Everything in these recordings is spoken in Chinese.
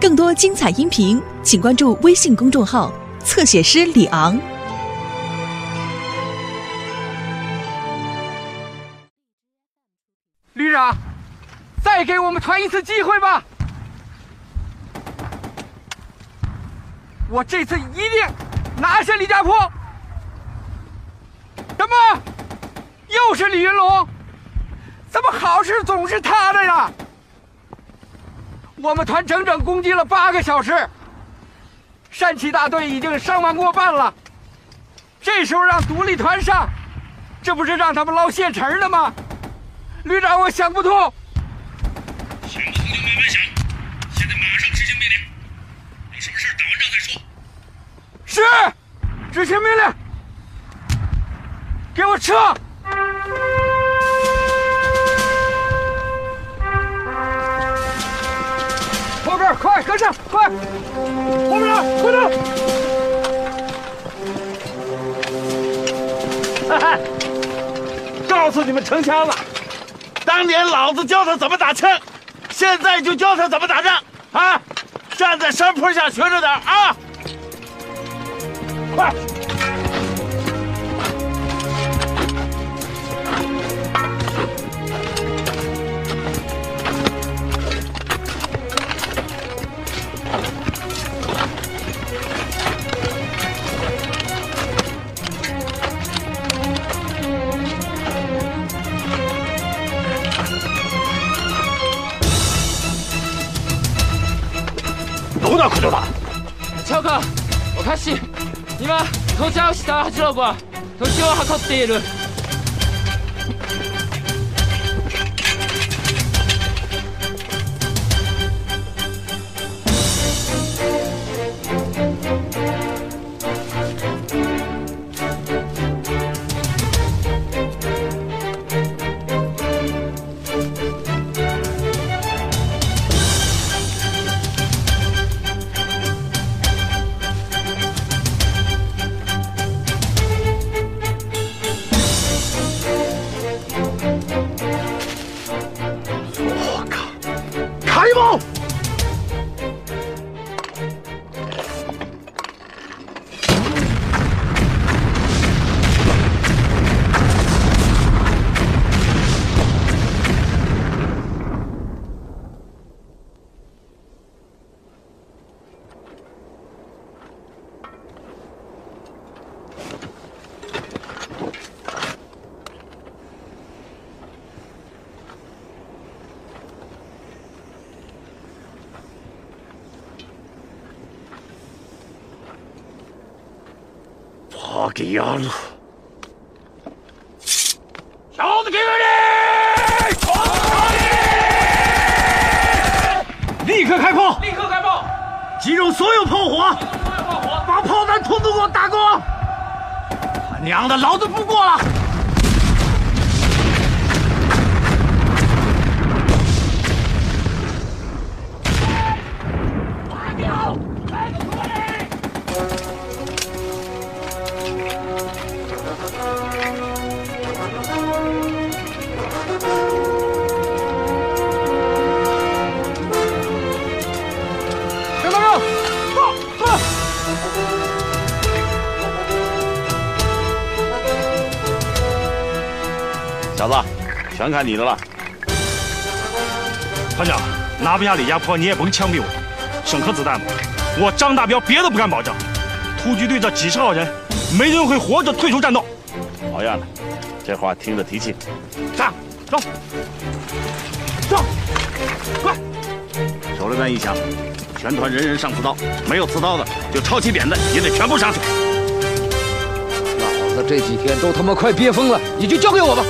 更多精彩音频，请关注微信公众号“侧写师李昂”。旅长，再给我们团一次机会吧！我这次一定拿下李家坡。什么？又是李云龙？怎么好事总是他的呀？我们团整整攻击了八个小时，山崎大队已经伤亡过半了。这时候让独立团上，这不是让他们捞现成的吗？旅长，我想不通。想不通就慢慢想，现在马上执行命令，有什么事打完仗再说。是，执行命令，给我撤。快跟上，快！后面，快点！哈哈，告诉你们城枪了，当年老子教他怎么打枪，现在就教他怎么打仗啊！站在山坡下学着点啊！快！ロゴは時を計っている弟兄们，子给们，立刻开炮！立刻开炮！集中所有炮火，集中所有炮火，把炮弹通给我打光！他娘的，老子不过了！看看你的了，团长，拿不下李家坡，你也甭枪毙我，省颗子弹吧。我张大彪别的不敢保证，突击队这几十号人，没人会活着退出战斗。好样的，这话听着提气。上，走，走，快！手榴弹一响，全团人人上刺刀，没有刺刀的就抄起扁担，也得全部上去。老子这几天都他妈快憋疯了，你就交给我吧。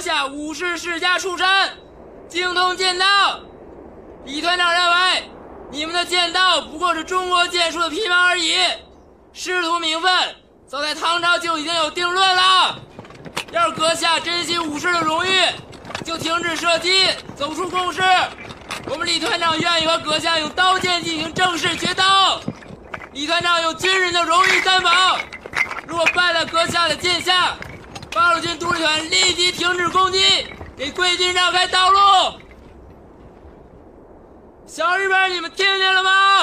下武士世家出身，精通剑道。李团长认为，你们的剑道不过是中国剑术的皮毛而已。师徒名分早在唐朝就已经有定论了。要是阁下珍惜武士的荣誉，就停止射击，走出工事。我们李团长愿意和阁下用刀剑进行正式决斗。李团长有军人的荣誉担保，若败了阁下的剑下。八路军独立团立即停止攻击，给贵军让开道路！小日本，你们听见了吗？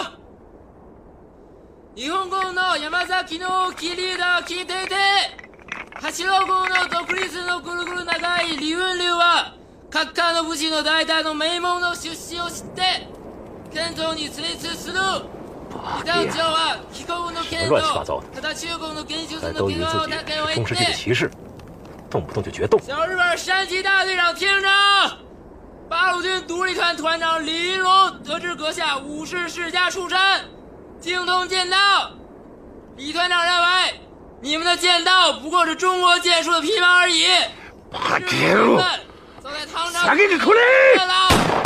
日本国の山崎隆吉リーダー聞いてて。八十六の独立のグルグル長いリウリは、格かの武士の代代の名門の出身を知って、県庁に連れする。啊，别什么乱七八糟的，咱都以为自己是中世纪的骑士。动不动就决斗！小日本山崎大队长，听着，八路军独立团团长李云龙得知阁下武士世家出身，精通剑道。李团长认为，你们的剑道不过是中国剑术的皮毛而已。杀给在本人！杀给口令。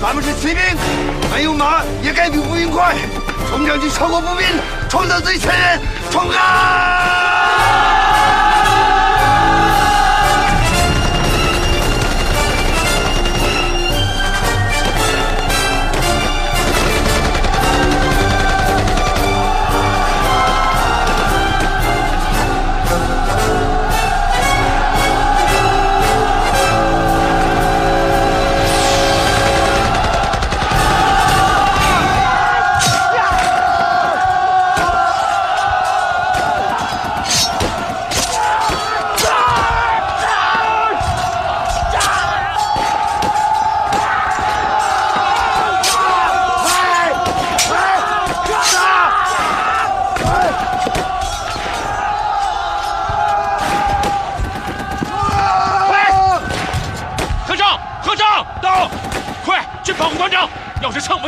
咱们是骑兵，没有马也该比步兵快，冲上去超过步兵，冲到最前沿，冲啊！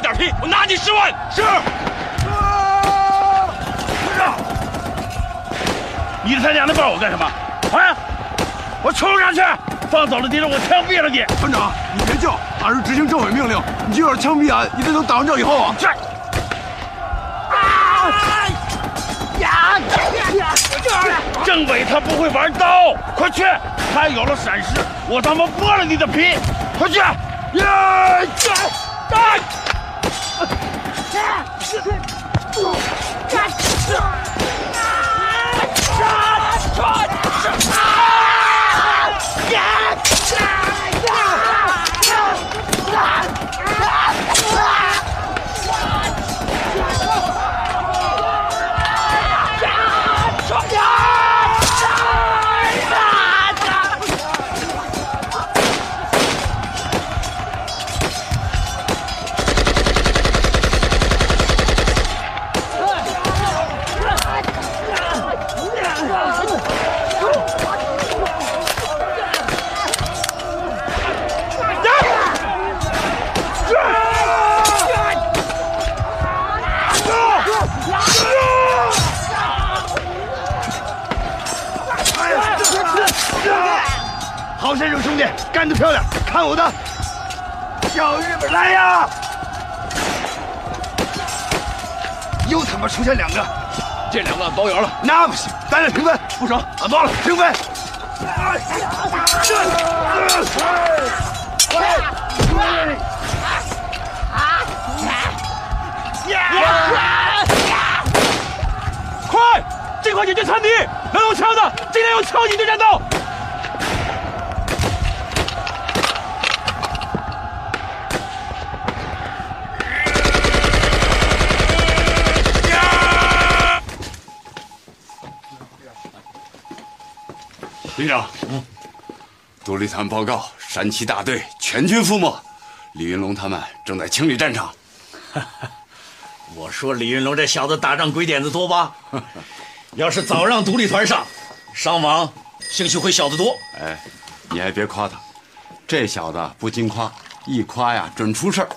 点屁！我拿你十万！是，啊、长，你他娘的抱我干什么？哎，我冲上去，放走了敌人，我枪毙了你！团长，你别叫，俺是执行政委命令，你就是枪毙俺，你得等打完仗以后啊！去。政委他不会玩刀，快去！他有了闪失，我他妈剥了你的皮！快去！呀！啊！杀！杀！杀！杀！杀！干得漂亮！看我的，小日本来呀！又他妈出现两个，这两个包圆了。那不行，咱俩平分，不成，俺包了，平分。快，尽快解决残敌！能用枪的，尽量用枪解决战斗。旅长，独立团报告：山崎大队全军覆没，李云龙他们正在清理战场。我说李云龙这小子打仗鬼点子多吧？要是早让独立团上，伤亡，兴许会小得多。哎，你还别夸他，这小子不经夸，一夸呀准出事儿。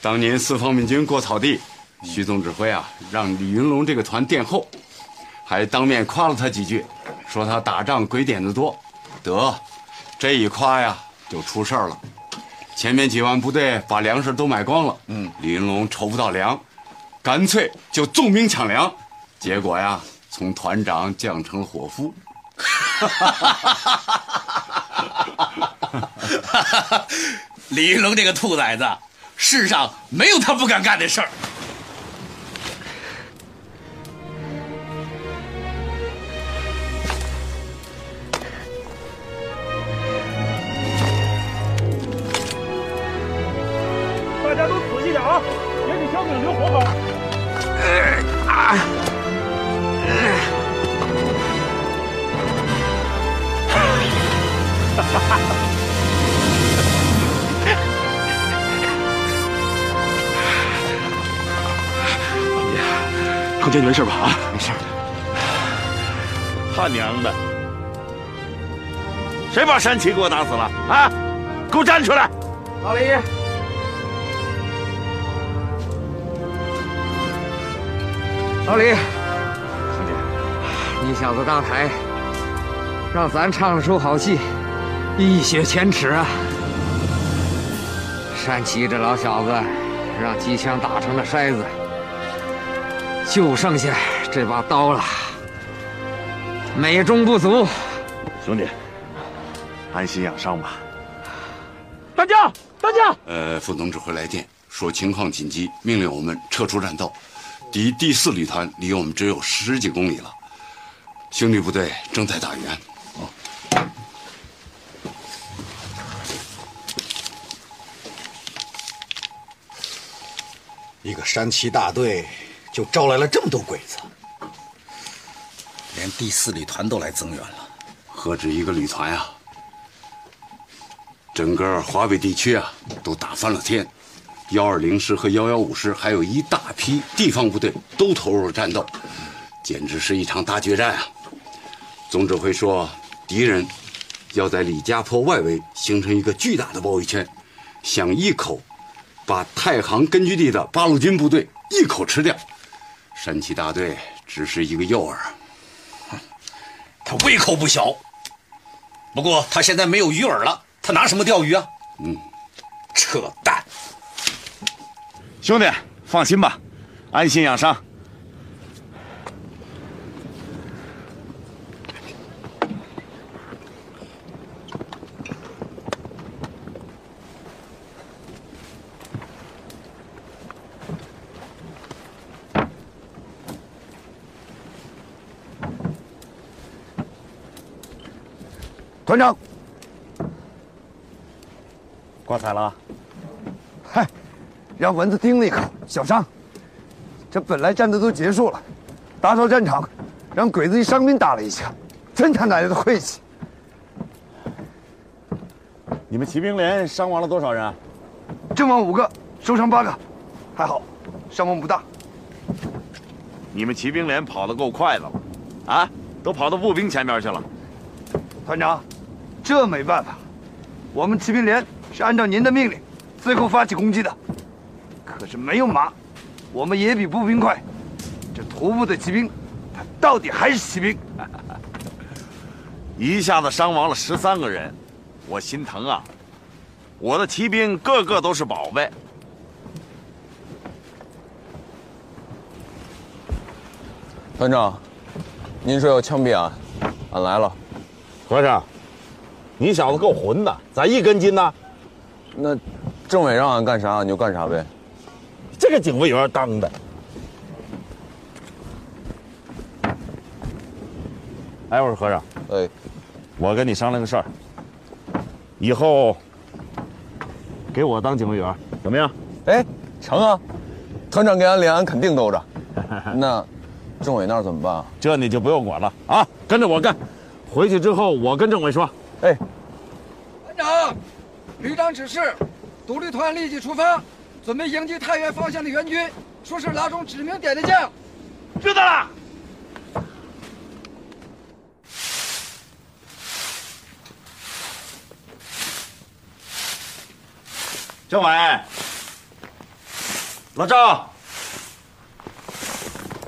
当年四方面军过草地，徐总指挥啊让李云龙这个团殿后。还当面夸了他几句，说他打仗鬼点子多，得，这一夸呀就出事儿了。前面几万部队把粮食都买光了，嗯，李云龙筹不到粮，干脆就纵兵抢粮，结果呀，从团长降成了伙夫。李云龙这个兔崽子，世上没有他不敢干的事儿。把山崎给我打死了啊！给我站出来，老李！老李，兄弟，你小子刚台，让咱唱了出好戏，一雪前耻啊！山崎这老小子，让机枪打成了筛子，就剩下这把刀了，美中不足。兄弟。安心养伤吧，大将，大将。呃，副总指挥来电说情况紧急，命令我们撤出战斗。敌第四旅团离我们只有十几公里了，兄弟部队正在打援。一个山崎大队就招来了这么多鬼子，连第四旅团都来增援了，何止一个旅团呀！整个华北地区啊，都打翻了天，幺二零师和幺幺五师，还有一大批地方部队都投入了战斗，简直是一场大决战啊！总指挥说，敌人要在李家坡外围形成一个巨大的包围圈，想一口把太行根据地的八路军部队一口吃掉。山崎大队只是一个诱饵，他胃口不小，不过他现在没有鱼饵了。他拿什么钓鱼啊？嗯，扯淡！兄弟，放心吧，安心养伤。团长。发财了，嗨，让蚊子叮了一口小伤。这本来战斗都结束了，打扫战场，让鬼子一伤兵打了一枪，真他奶奶的晦气！你们骑兵连伤亡了多少人？阵亡五个，受伤八个，还好，伤亡不大。你们骑兵连跑得够快的了，啊，都跑到步兵前面去了。团长，这没办法，我们骑兵连。是按照您的命令，最后发起攻击的。可是没有马，我们也比步兵快。这徒步的骑兵，他到底还是骑兵。一下子伤亡了十三个人，我心疼啊！我的骑兵个个都是宝贝。团长，您说要枪毙俺，俺来了。和尚，你小子够混的，咋一根筋呢？那政委让俺干啥，你就干啥呗。这个警卫员当的。哎，我说和尚，哎，我跟你商量个事儿，以后给我当警卫员怎么样？哎，成啊！团长给俺连，俺肯定兜着。那政委那儿怎么办？这你就不用管了啊，跟着我干。回去之后，我跟政委说，哎。旅长指示，独立团立即出发，准备迎击太原方向的援军，说是拉中指名点的将。知道了。政委，老赵。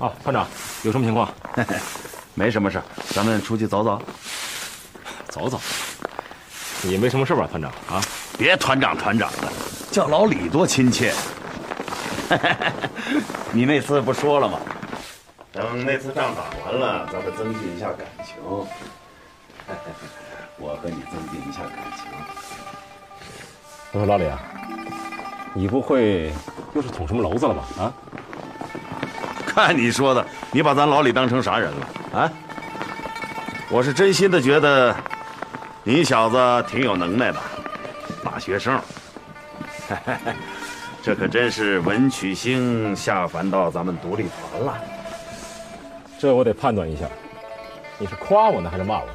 啊，团长，有什么情况？没什么事，咱们出去走走。走走。你没什么事吧，团长啊？别团长团长的，叫老李多亲切。你那次不说了吗？等那次仗打完了，咱们增进一下感情。我和你增进一下感情。我说老李啊？你不会又是捅什么娄子了吧？啊？看你说的，你把咱老李当成啥人了？啊？我是真心的觉得，你小子挺有能耐的。大学生，这可真是文曲星下凡到咱们独立团了。这我得判断一下，你是夸我呢还是骂我？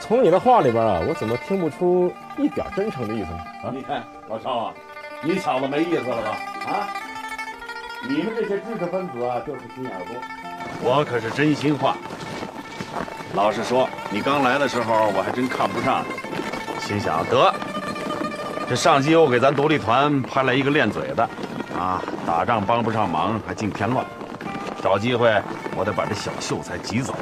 从你的话里边啊，我怎么听不出一点真诚的意思呢？啊，你看老赵啊，你小子没意思了吧？啊，你们这些知识分子啊，就是心眼多。我可是真心话，老实说，你刚来的时候我还真看不上，心想得。这上级又给咱独立团派来一个练嘴的，啊，打仗帮不上忙，还净添乱。找机会，我得把这小秀才挤走。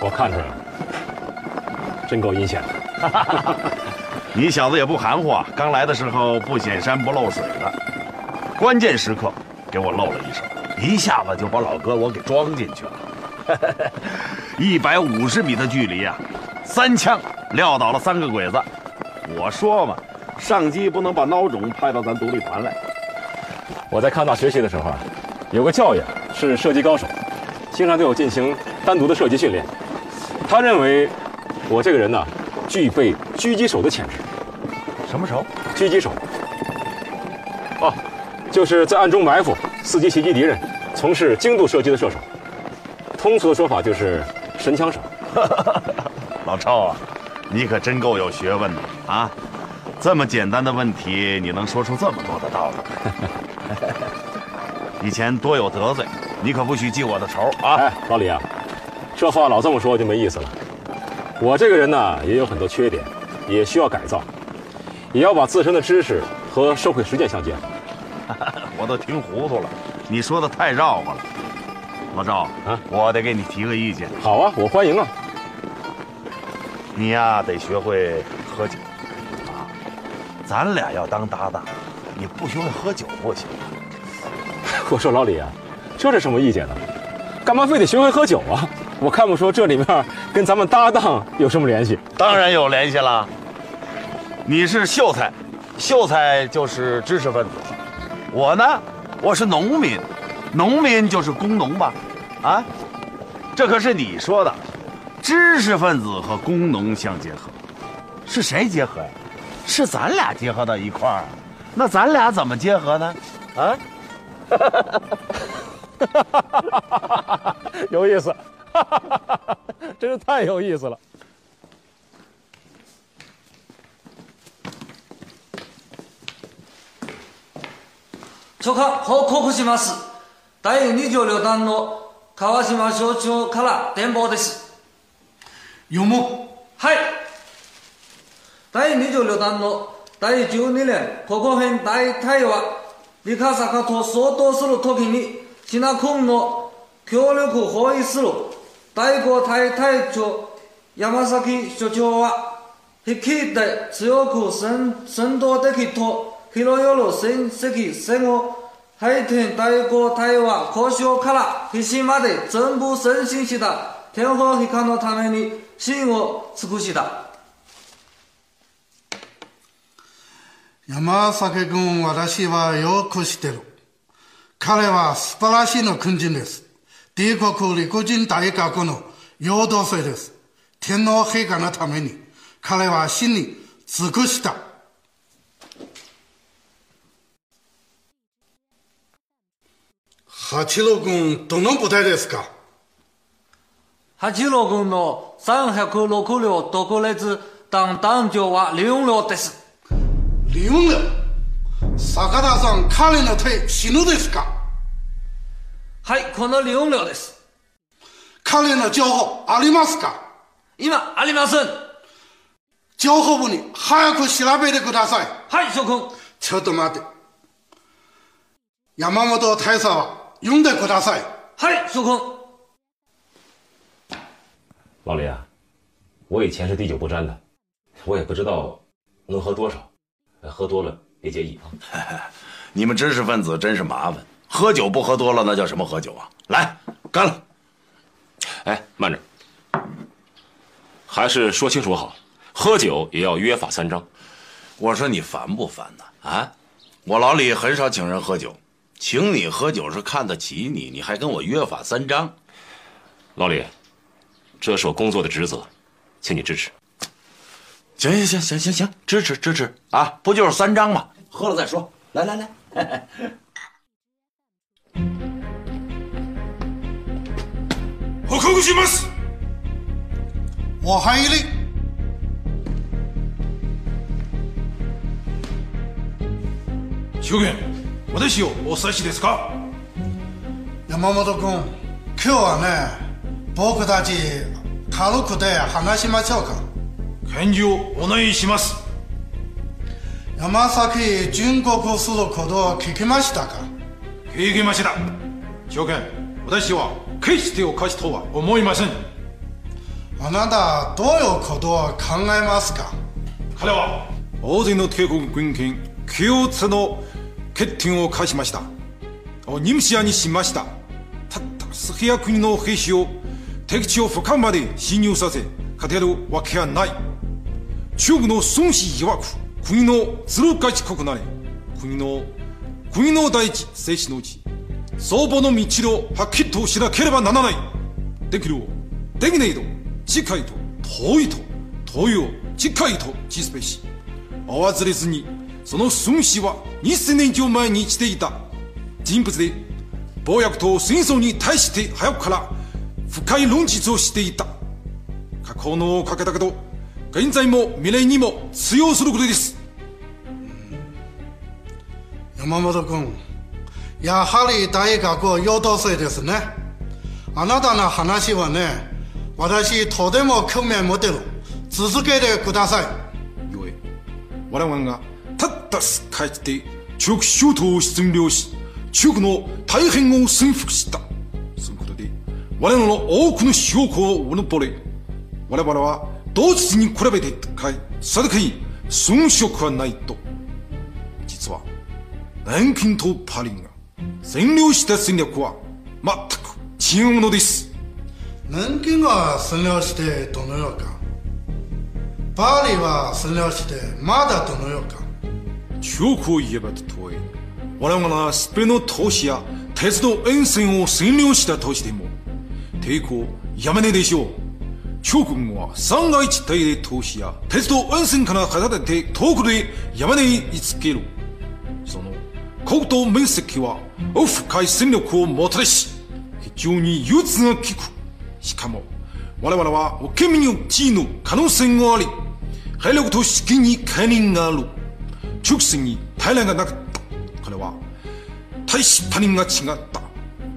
我看出来了，真够阴险的。你小子也不含糊啊！刚来的时候不显山不露水的，关键时刻给我露了一手，一下子就把老哥我给装进去了。一百五十米的距离啊，三枪撂倒了三个鬼子。我说嘛。上级不能把孬种派到咱独立团来。我在抗大学习的时候，啊，有个教员是射击高手，经常对我进行单独的射击训练。他认为我这个人呢，具备狙击手的潜质。什么时候狙击手？哦，就是在暗中埋伏，伺机袭击敌人，从事精度射击的射手。通俗的说法就是神枪手。老赵啊，你可真够有学问的啊！这么简单的问题，你能说出这么多的道理？以前多有得罪，你可不许记我的仇啊，哎，老李啊！这话老这么说就没意思了。我这个人呢，也有很多缺点，也需要改造，也要把自身的知识和社会实践相结合。我都听糊涂了，你说的太绕了。老赵啊，我得给你提个意见。好啊，我欢迎啊。你呀，得学会喝酒。咱俩要当搭档，你不学会喝酒不行。我说老李啊，这是什么意见呢？干嘛非得学会喝酒啊？我看不出这里面跟咱们搭档有什么联系。当然有联系了。你是秀才，秀才就是知识分子；我呢，我是农民，农民就是工农吧？啊，这可是你说的，知识分子和工农相结合，是谁结合呀？是咱俩结合到一块儿，那咱俩怎么结合呢？啊，哈哈哈哈哈！有意思，真是太有意思了。报告，告，第二川からです。はい。第二十六弾の第十二年国編大対話、三科坂と相当するときに、シナ君の協力包囲する第五大隊長山崎所長は、引きで強く戦闘的と広よる戦績戦後、配点第五隊は交渉から必死まで全部前進した天皇陛下のために真を尽くした。山崎君、私はよく知ってる。彼は素晴らしいの軍人です。帝国陸軍大学の陽動生です。天皇陛下のために、彼は死に尽くした。八郎軍、どの部隊ですか八郎軍の306両特列団団長は4両です。李永亮，サカ大将かの手死ぬですか。はい、この李永亮です。彼の情報ありますか。今あります。情報部に早く調べてください。はい、少康。ちょっと待って。山本大佐を呼んでください。はい、少康。老李啊，我以前是滴酒不沾的，我也不知道能喝多少。喝多了别介意啊！你们知识分子真是麻烦。喝酒不喝多了，那叫什么喝酒啊？来，干了！哎，慢着，还是说清楚好。喝酒也要约法三章。我说你烦不烦呢？啊，我老李很少请人喝酒，请你喝酒是看得起你，你还跟我约法三章。老李，这是我工作的职责，请你支持。行行行行行行，支持支持啊！不就是三张吗？喝了再说。来来来，我空喜满寺，我寒一力，秋元，我的室お久しですか？山本君，今日はね、僕たちカラで話しましょうか。返事をお願いします山崎純国することを聞きましたか聞きました証券私は決しておかしとは思いませんあなたどういうことを考えますか彼は大勢の帝国軍権共通の欠点を犯しましたを任視野にしましたたったすヘや国の兵士を敵地を深まで侵入させ勝てるわけはない中国の孫子曰く国の鶴ヶ地国なれ国の国の第一生死のち相場の道をはっきりとしなければならないできるをできねえと近いと遠いと遠いを近いと自すべしわずれずにその孫子は2000年以上前にしていた人物で暴薬と戦争に対して早くから深い論述をしていた過去のをかけたけど現在も未来にも通用することです、うん、山本君やはり大学優等生ですねあなたの話はね私とても興味を持てる続けてくださいよい我々がたったすかって中国諸島を占領し中国の大変を征服したそのことで我々の多くの証拠をうぬぼれ我々は同日に比べてされかい遜色はないと。実は、南京とパリが占領した戦略は全く違うものです。南京が占領してどのようか。パリは占領してまだどのようか。中国を言えばとえ、我々はスペの投資や鉄道沿線を占領したとしても、抵抗やめねえでしょう。長君は三が地帯で投資や鉄道温泉から隔てて遠くで山根に居つけるその国土面積は深い戦力をもたらし非常に憂鬱が効くしかも我々は受け身の地位の可能性があり体力と資金に解任がある直線に平らがなかったこれは大使他人が違った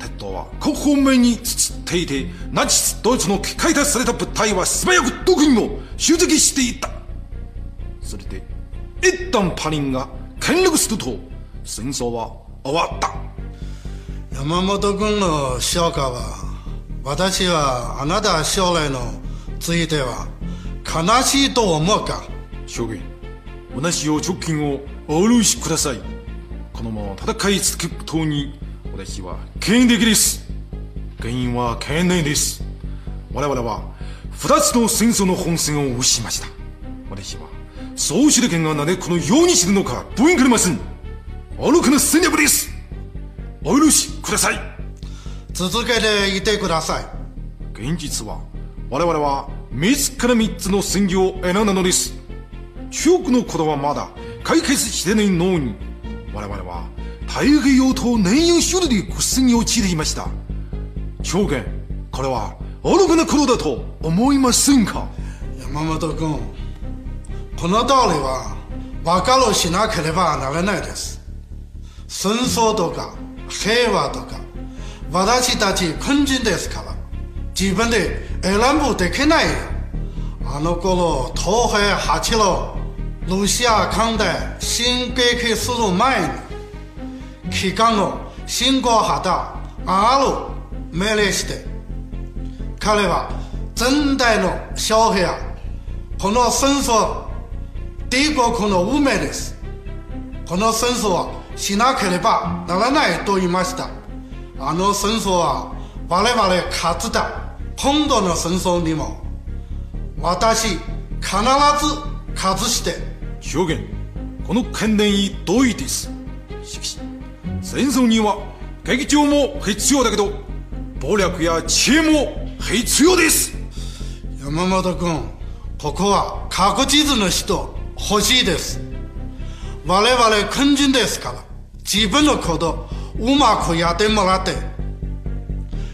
鉄塔は広報面に包っていてナチスドイツの機械化された物体は素早くこにも集積していたそれで一旦パリンが権力すると戦争は終わった山本君の評価は私はあなた将来のついては悲しいと思うか証言同じよう直近をお許しくださいこのまま戦い続けるとに私は権的です。原因は権内です。我々は二つの戦争の本戦を失いました。私は総司令権がなぜこのように知るのか分かりません。愚かな戦略です。お許しください。続けていてください。現実は我々は三つから三つの戦業を選んだのです。中国のことはまだ解決してないのに、我々は太平洋島南処理で苦戦に陥っていました証言、これは愚かな苦労だと思いませんか山本君この道理は分かろしなければならないです戦争とか平和とか私たち軍人ですから自分で選ぶできないあの頃東平八郎ロシア艦隊進撃する前に去讲侬星光下头，阿侬没那些的，看来吧？等待侬小孩啊，碰到绳索，第一个碰到五没那些，碰到绳索啊，先拿开了吧？哪能那也多一码些的，阿侬绳索啊，挖来挖来卡子的，碰到了绳索尼么？我担心卡那拉子卡子些的。主人，この懸念伊多一点事。戦争には劇場も必要だけど暴力や知恵も必要です山本君ここは各地図の人欲しいです我々軍人ですから自分のことうまくやってもらって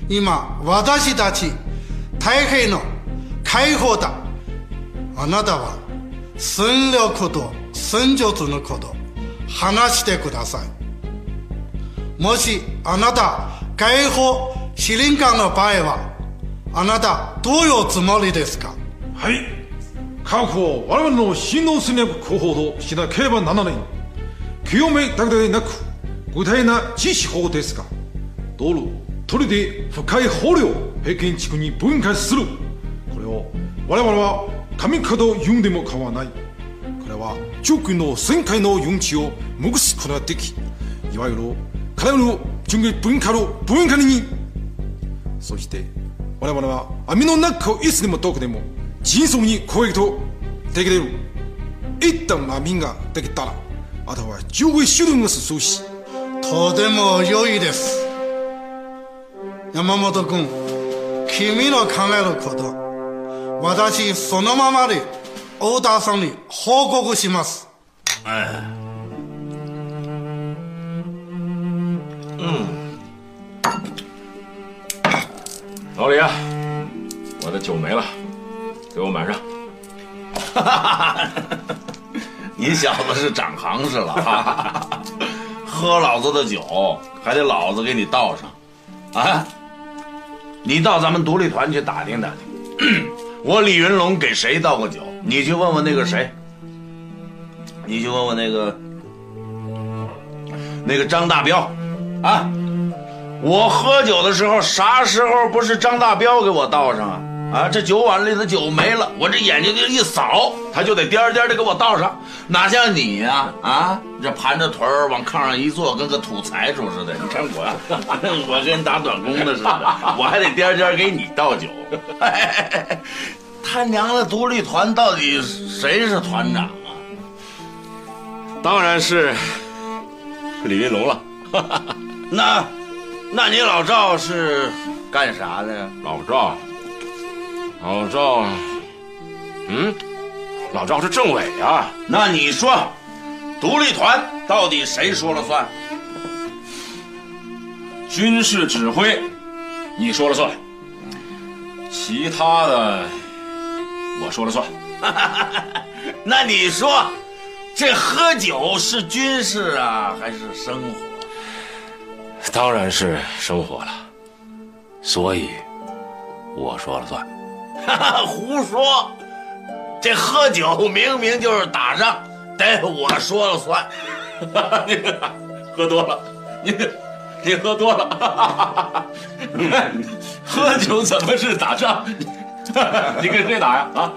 今私たち太平の解放だあなたは戦力と戦術のこと話してくださいもしあなた解放司令官の場合はあなたどういうつもりですかはい各方我々の新能戦略広報としなければならない清めだけでなく具体な実施法ですが道路取りで深い法令を平均地区に分解するこれを我々は神門読んでも構わないこれは中国の旋回の用地を無くすことができいわゆる金の중국文化の文化にそして我々は網の中をいつでもどこでも迅速に攻撃とできれる一旦網ができたらあとは十分手段を進しとても良いです山本君君の考えること私そのままで太田さんに報告しますああ老李啊，我的酒没了，给我满上。你小子是长行市了，喝老子的酒还得老子给你倒上，啊！你到咱们独立团去打听打听，我李云龙给谁倒过酒？你去问问那个谁，你去问问那个那个张大彪，啊！我喝酒的时候，啥时候不是张大彪给我倒上啊？啊，这酒碗里的酒没了，我这眼睛就一扫，他就得颠颠的给我倒上。哪像你呀？啊，这盘着腿儿往炕上一坐，跟个土财主似的。你看我，我跟打短工的似的，我还得颠颠给你倒酒。他娘的，独立团到底谁是团长啊？当然是李云龙了。那。那你老赵是干啥的呀？老赵，老赵，嗯，老赵是政委啊。那你说，独立团到底谁说了算？军事指挥，你说了算。其他的，我说了算。那你说，这喝酒是军事啊，还是生活？当然是生活了，所以我说了算。胡说！这喝酒明明就是打仗，得我说了算。你喝多了，你你喝多了。喝酒怎么是打仗？你跟谁打呀？啊？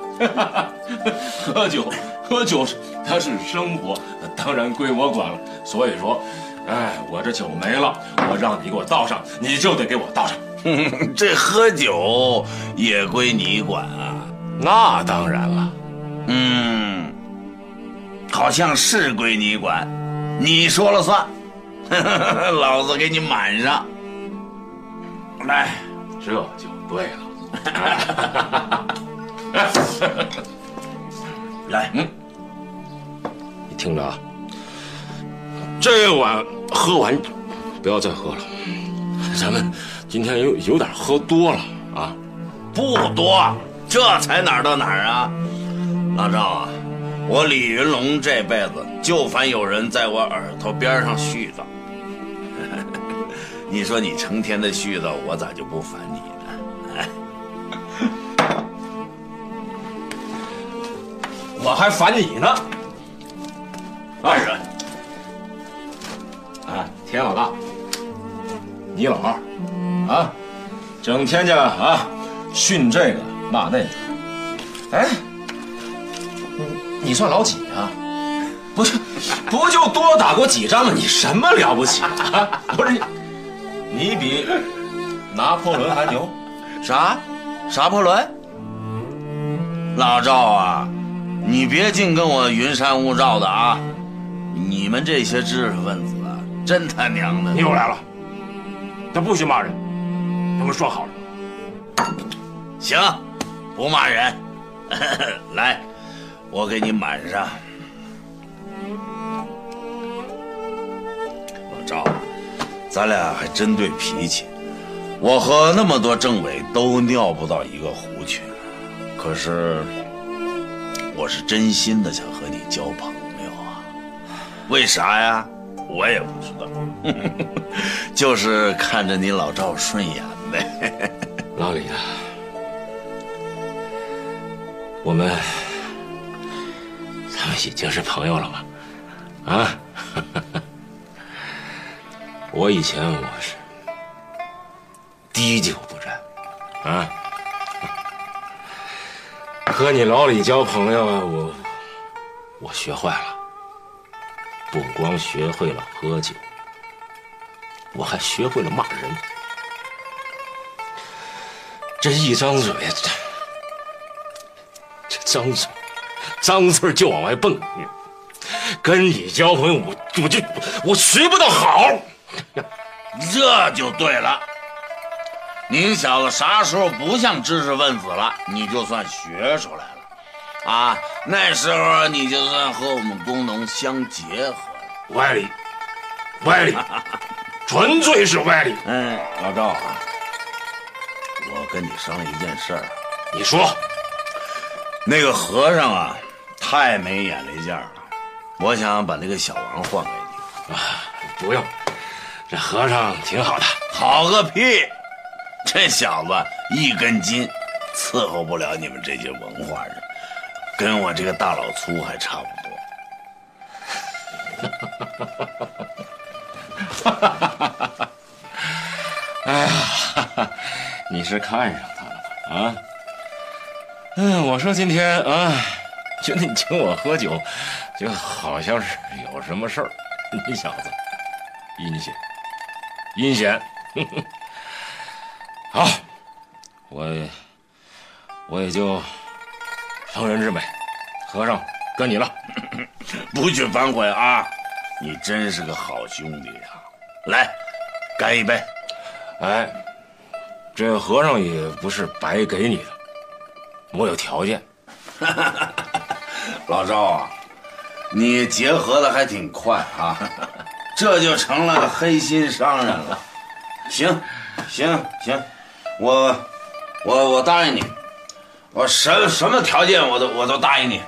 喝酒喝酒它是生活，当然归我管了。所以说。哎，我这酒没了，我让你给我倒上，你就得给我倒上。这喝酒也归你管啊？那当然了，嗯，好像是归你管，你说了算，老子给你满上。来，这就对了。来，嗯，你听着啊。这碗喝完，不要再喝了。咱们今天有有点喝多了啊，不多，这才哪儿到哪儿啊，老赵啊，我李云龙这辈子就烦有人在我耳朵边上絮叨。你说你成天的絮叨，我咋就不烦你呢？我还烦你呢，爱人。田老大，你老二，啊，整天家啊训这个骂那个，哎，你你算老几啊？不是，不就多打过几仗吗？你什么了不起啊？不是，你你比拿破仑还牛？啥？啥破仑？老赵啊，你别净跟我云山雾罩的啊！你们这些知识分子。真他娘的！你又来了。他不许骂人，不们说好了吗？行，不骂人。来，我给你满上。老赵，咱俩还真对脾气。我和那么多政委都尿不到一个壶去，可是我是真心的想和你交朋友啊。为啥呀？我也不知道，就是看着你老赵顺眼呗，老李啊，我们咱们已经是朋友了吧？啊，我以前我是滴酒不沾，啊，和你老李交朋友，我我学坏了。不光学会了喝酒，我还学会了骂人。这一张嘴，这张嘴，脏字就往外蹦。跟你交朋友，我我就我学不到好。这就对了，你小子啥时候不像知识分子了？你就算学出来。啊，那时候你就算和我们工农相结合了，歪理，歪理，纯粹是歪理。嗯，老赵啊，我跟你商量一件事儿，你说，那个和尚啊，太没眼力见儿了，我想把那个小王换给你。啊，不用，这和尚挺好的，好个屁！这小子一根筋，伺候不了你们这些文化人。跟我这个大老粗还差不多。哎呀，你是看上他了吧？啊？嗯，我说今天啊，觉得你请我喝酒，就好像是有什么事儿。你小子阴险，阴险。好，我，我也就。成人之美，和尚，该你了，不许反悔啊！你真是个好兄弟啊！来，干一杯！哎，这和尚也不是白给你的，我有条件。老赵啊，你结合的还挺快啊，这就成了个黑心商人了。行，行，行，我，我，我答应你。我什什么条件我都我都答应你。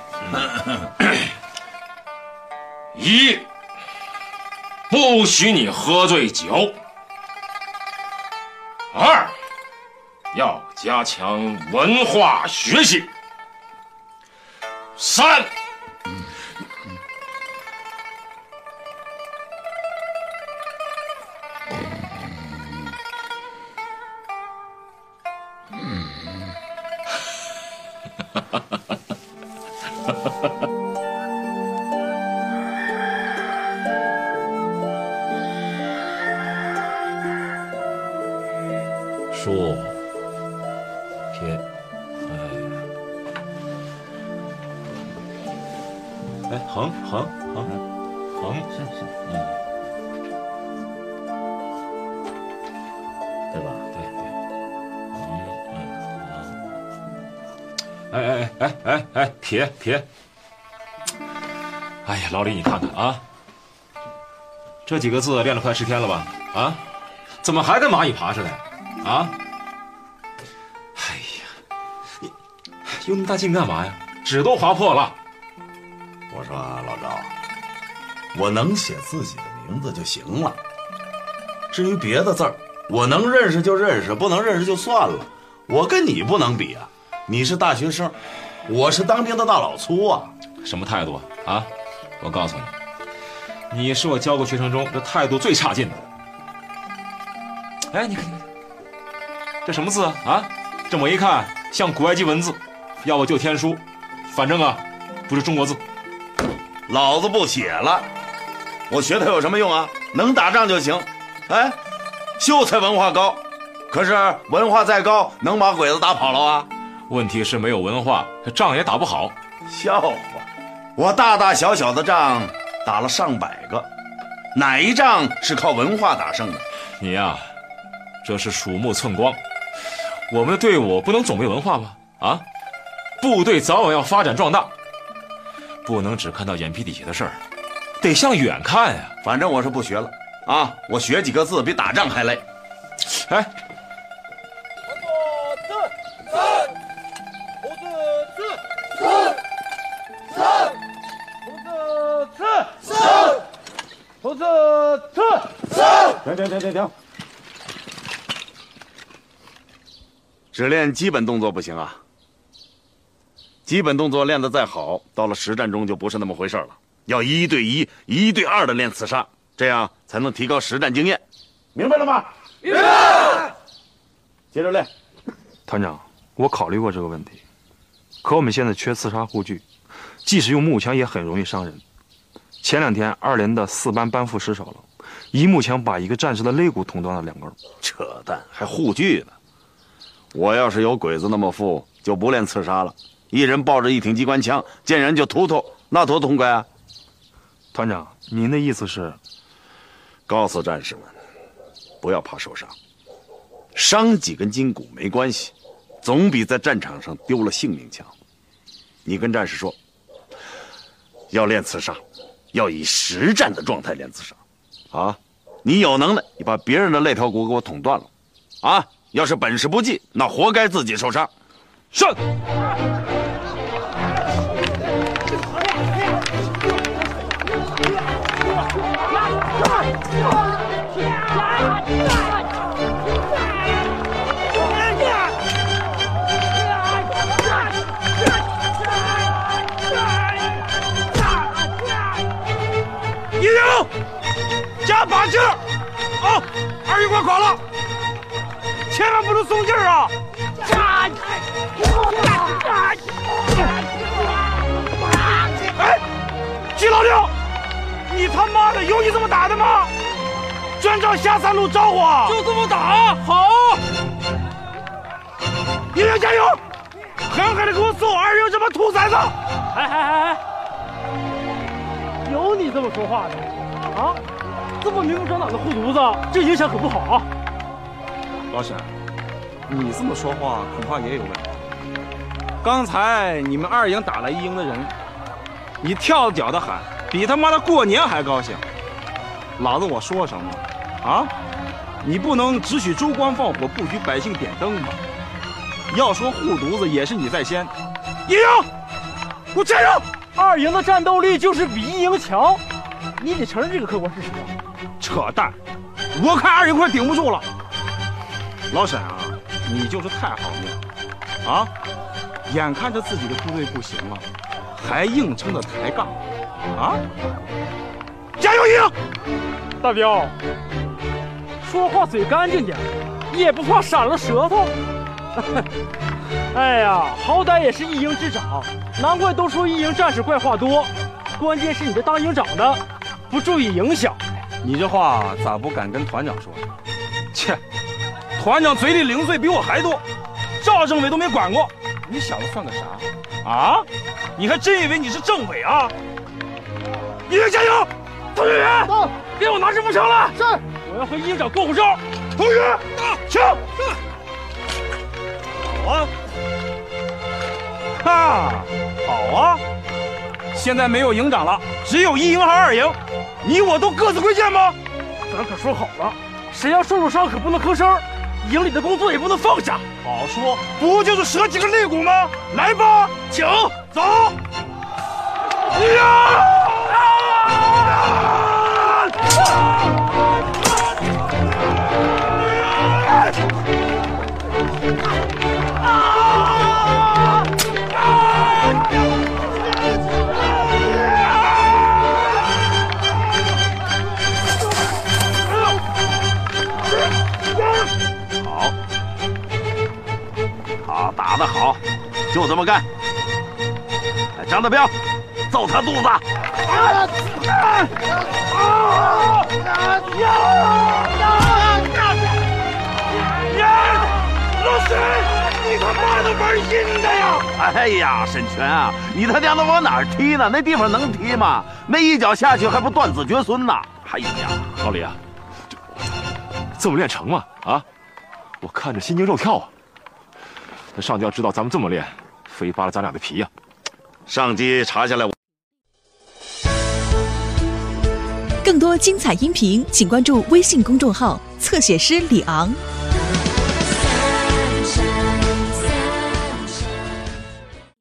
一，不许你喝醉酒；二，要加强文化学习；三。对吧？对对，嗯嗯哎哎哎哎哎哎！撇撇。哎呀，老李，你看看啊，这几个字练了快十天了吧？啊？怎么还跟蚂蚁爬似的？啊？哎呀，你用那么大劲干嘛呀？纸都划破了。我说老赵，我能写自己的名字就行了，至于别的字儿。我能认识就认识，不能认识就算了。我跟你不能比啊，你是大学生，我是当兵的大老粗啊。什么态度啊？啊！我告诉你，你是我教过学生中这态度最差劲的。哎，你看，你看，这什么字啊？这么一看，像古埃及文字，要不就天书，反正啊，不是中国字。老子不写了，我学它有什么用啊？能打仗就行。哎。秀才文化高，可是文化再高，能把鬼子打跑了啊？问题是没有文化，仗也打不好。笑话！我大大小小的仗打了上百个，哪一仗是靠文化打胜的？你呀，这是鼠目寸光。我们的队伍不能总没文化吧？啊，部队早晚要发展壮大，不能只看到眼皮底下的事儿，得向远看呀。反正我是不学了。啊！我学几个字比打仗还累。哎，红字四，红字四，四，红字四，四，红字四，四。停停停停停！只练基本动作不行啊！基本动作练得再好，到了实战中就不是那么回事了。要一对一、一对二的练刺杀。这样才能提高实战经验，明白了吗？明白。接着练。团长，我考虑过这个问题，可我们现在缺刺杀护具，即使用木枪也很容易伤人。前两天二连的四班班副失手了，一木枪把一个战士的肋骨捅断了两根。扯淡，还护具呢？我要是有鬼子那么富，就不练刺杀了，一人抱着一挺机关枪，见人就突突，那多痛快啊！团长，您的意思是？告诉战士们，不要怕受伤，伤几根筋骨没关系，总比在战场上丢了性命强。你跟战士说，要练刺杀，要以实战的状态练刺杀。啊，你有能耐，你把别人的肋条骨给我捅断了，啊，要是本事不济，那活该自己受伤。是。二营，我垮了，千万不能松劲儿啊！哎，季老六，你他妈的有你这么打的吗？专找下三路招呼啊！就这么打，好！一营加油，狠狠的给我揍二营这帮兔崽子！哎哎哎，哎，有你这么说话的？啊？这么明目张胆的护犊子，这影响可不好啊！老沈，你这么说话恐怕也有问题。刚才你们二营打了一营的人，你跳脚的喊，比他妈的过年还高兴。老子我说什么，啊？你不能只许州官放火，不许百姓点灯吗？要说护犊子也是你在先，一营，给我站住！二营的战斗力就是比一营强，你得承认这个客观事实。扯淡！我看二人快顶不住了。老沈啊，你就是太好命啊！眼看着自己的部队不行了，还硬撑着抬杠啊！加油营！大彪，说话嘴干净点，也不怕闪了舌头。哎呀，好歹也是一营之长，难怪都说一营战士怪话多。关键是你这当营长的，不注意影响。你这话咋不敢跟团长说？切，团长嘴里零碎比我还多，赵政委都没管过。你小子算个啥？啊？你还真以为你是政委啊？一营加油！通讯员，到，给我拿支步枪来。是。我要和营长过过招。同学，到，枪，是。好啊！哈，好啊！现在没有营长了，只有一营和二营，你我都各自归建吗？咱可说好了，谁要受了伤可不能吭声，营里的工作也不能放下。好说，不就是折几个肋骨吗？来吧，请走。呀！打得好，就这么干！张德彪，揍他肚子！啊！啊！啊！啊！啊！啊！啊！啊！老沈，你他妈的玩阴的呀？哎呀，沈泉啊，你他娘的往哪儿踢呢？那地方能踢吗？那一脚下去还不断子绝孙呢？哎呀，老李啊，这么练成吗？啊，我看着心惊肉跳啊。他上级知道咱们这么练，非扒了咱俩的皮呀！上级查下来，我。更多精彩音频，请关注微信公众号“侧写师李昂”。